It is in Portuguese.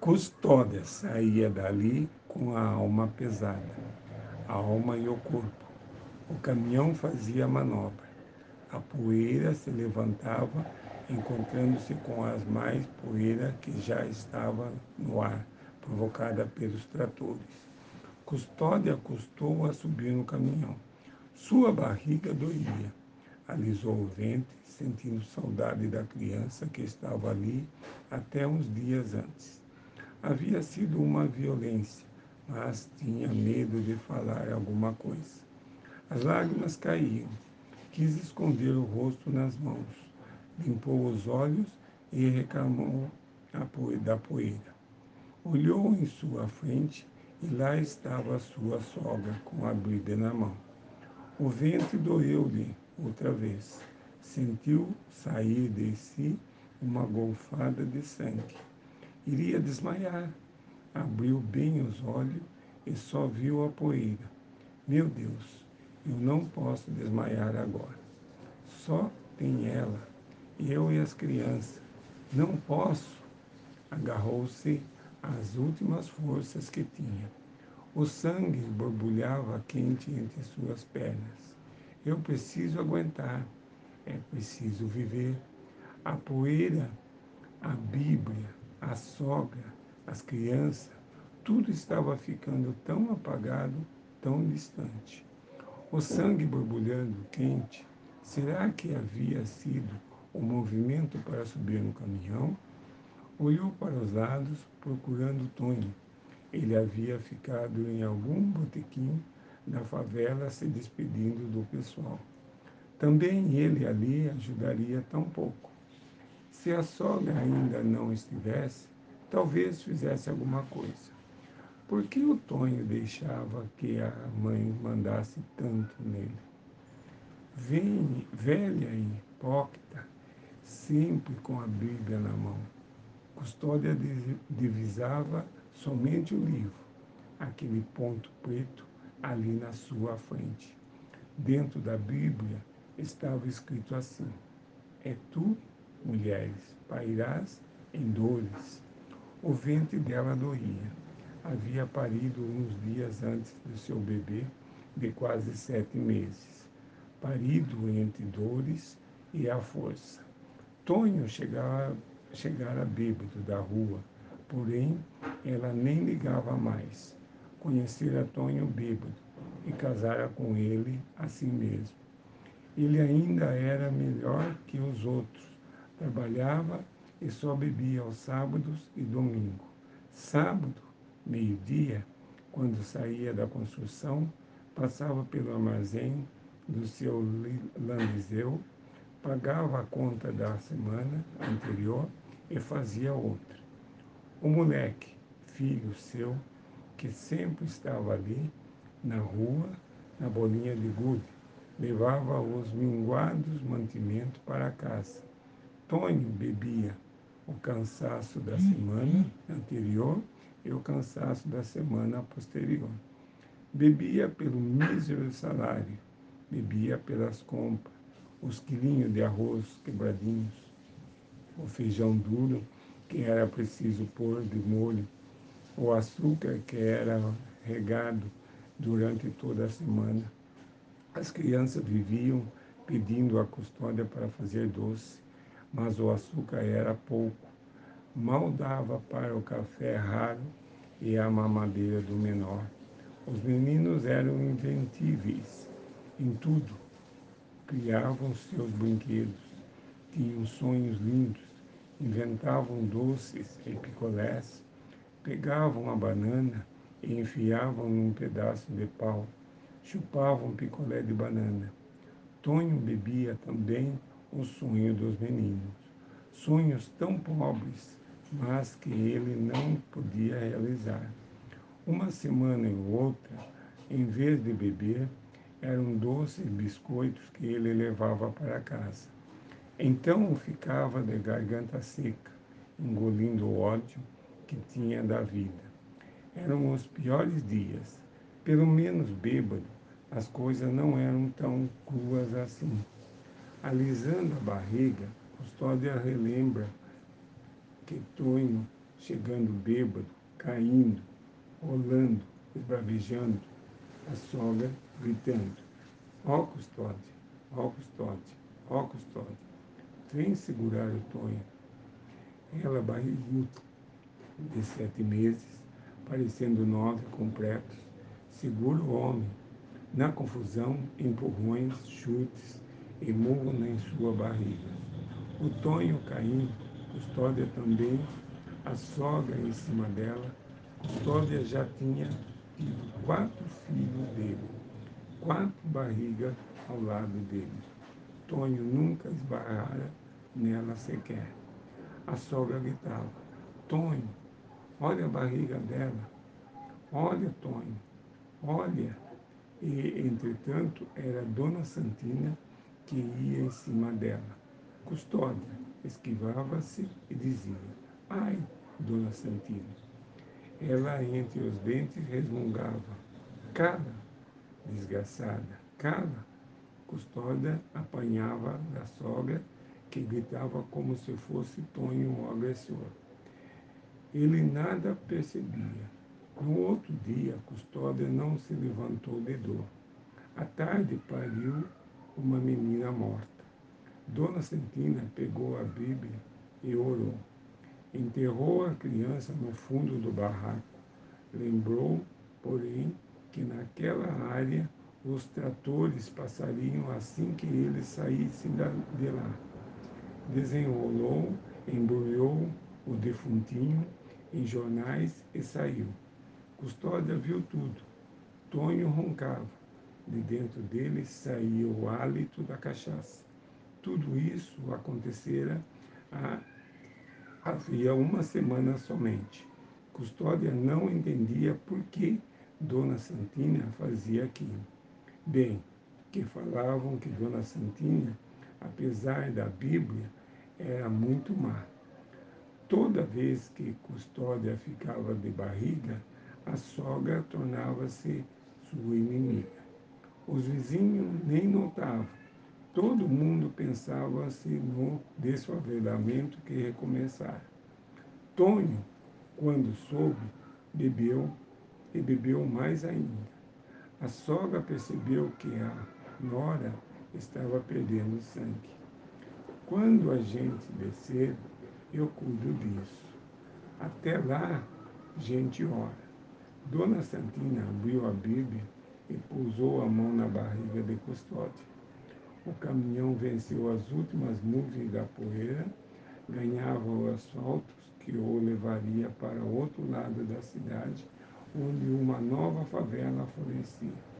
Custódia saía dali com a alma pesada, a alma e o corpo. O caminhão fazia manobra. A poeira se levantava, encontrando-se com as mais poeira que já estava no ar, provocada pelos tratores. Custódia custou a subir no caminhão. Sua barriga doía. Alisou o ventre, sentindo saudade da criança que estava ali até uns dias antes. Havia sido uma violência, mas tinha medo de falar alguma coisa. As lágrimas caíam. Quis esconder o rosto nas mãos. Limpou os olhos e reclamou da poeira. Olhou em sua frente e lá estava sua sogra com a Bíblia na mão. O vento doeu-lhe outra vez. Sentiu sair de si uma golfada de sangue. Iria desmaiar. Abriu bem os olhos e só viu a poeira. Meu Deus, eu não posso desmaiar agora. Só tem ela, eu e as crianças. Não posso. Agarrou-se às últimas forças que tinha. O sangue borbulhava quente entre suas pernas. Eu preciso aguentar, é preciso viver. A poeira, a Bíblia, a sogra, as crianças, tudo estava ficando tão apagado, tão distante. O sangue borbulhando quente, será que havia sido o movimento para subir no caminhão? Olhou para os lados, procurando Tonho ele havia ficado em algum botequim da favela se despedindo do pessoal. Também ele ali ajudaria tão pouco. Se a sogra ainda não estivesse, talvez fizesse alguma coisa. Por que o Tonho deixava que a mãe mandasse tanto nele? Vem, velha e hipócrita, sempre com a Bíblia na mão. Custódia divisava somente o livro, aquele ponto preto ali na sua frente. Dentro da Bíblia estava escrito assim: É tu, mulheres, pairás em dores. O ventre dela doía. Havia parido uns dias antes do seu bebê, de quase sete meses. Parido entre dores e a força. Tonho chegara, chegara bêbado da rua Porém, ela nem ligava mais. Conhecera Tonho bêbado e casara com ele assim mesmo. Ele ainda era melhor que os outros. Trabalhava e só bebia aos sábados e domingo. Sábado, meio-dia, quando saía da construção, passava pelo armazém do seu landizeu, pagava a conta da semana anterior e fazia outra. O moleque, filho seu, que sempre estava ali, na rua, na bolinha de gude, levava os minguados mantimentos para casa. Tonho bebia o cansaço da semana anterior e o cansaço da semana posterior. Bebia pelo mísero salário, bebia pelas compras, os quilinhos de arroz quebradinhos, o feijão duro que era preciso pôr de molho, o açúcar que era regado durante toda a semana. As crianças viviam pedindo a custódia para fazer doce, mas o açúcar era pouco. Mal dava para o café raro e a mamadeira do menor. Os meninos eram inventíveis em tudo. Criavam seus brinquedos, tinham sonhos lindos, inventavam doces e picolés, pegavam a banana e enfiavam num pedaço de pau, chupavam picolé de banana. Tonho bebia também o sonho dos meninos, sonhos tão pobres, mas que ele não podia realizar. Uma semana e outra, em vez de beber, eram doces biscoitos que ele levava para casa. Então ficava de garganta seca, engolindo o ódio que tinha da vida. Eram os piores dias. Pelo menos bêbado, as coisas não eram tão cruas assim. Alisando a barriga, Custódia relembra que Tonho chegando bêbado, caindo, rolando, esbravejando, a sogra gritando, ó oh, custódia, ó oh, custódia, ó oh, custódia. Vem segurar o Tonho. Ela barriguda, de sete meses, parecendo nove completos, segura o homem. Na confusão, empurrões, chutes e murro em sua barriga. O Tonho caindo, Custódia também, a sogra em cima dela. Custódia já tinha tido quatro filhos dele, quatro barrigas ao lado dele. Tonho nunca esbarrara nela sequer. A sogra gritava, Tonho, olha a barriga dela, olha, Tonho, olha. E, entretanto, era Dona Santina que ia em cima dela. Custódia esquivava-se e dizia, ai, Dona Santina. Ela, entre os dentes, resmungava, cala, desgraçada, cala. Custódia apanhava da sogra, que gritava como se fosse Tonho o agressor. Ele nada percebia. No outro dia, Custódia não se levantou de dor. À tarde pariu uma menina morta. Dona Santina pegou a Bíblia e orou. Enterrou a criança no fundo do barraco. Lembrou, porém, que naquela área os tratores passariam assim que eles saíssem de lá. Desenrolou, embrulhou o defuntinho em jornais e saiu. Custódia viu tudo. Tonho roncava. De dentro dele saía o hálito da cachaça. Tudo isso acontecera há, havia uma semana somente. Custódia não entendia por que Dona Santina fazia aquilo. Bem, que falavam que Dona Santina, apesar da Bíblia, era muito má. Toda vez que Custódia ficava de barriga, a sogra tornava-se sua inimiga. Os vizinhos nem notavam, Todo mundo pensava-se no desfavelamento que recomeçara. Tonho, quando soube, bebeu e bebeu mais ainda. A sogra percebeu que a nora estava perdendo sangue. Quando a gente descer, eu cuido disso. Até lá, gente ora. Dona Santina abriu a Bíblia e pousou a mão na barriga de Custódia. O caminhão venceu as últimas nuvens da poeira, ganhava o asfalto que o levaria para outro lado da cidade, onde uma nova favela florescia.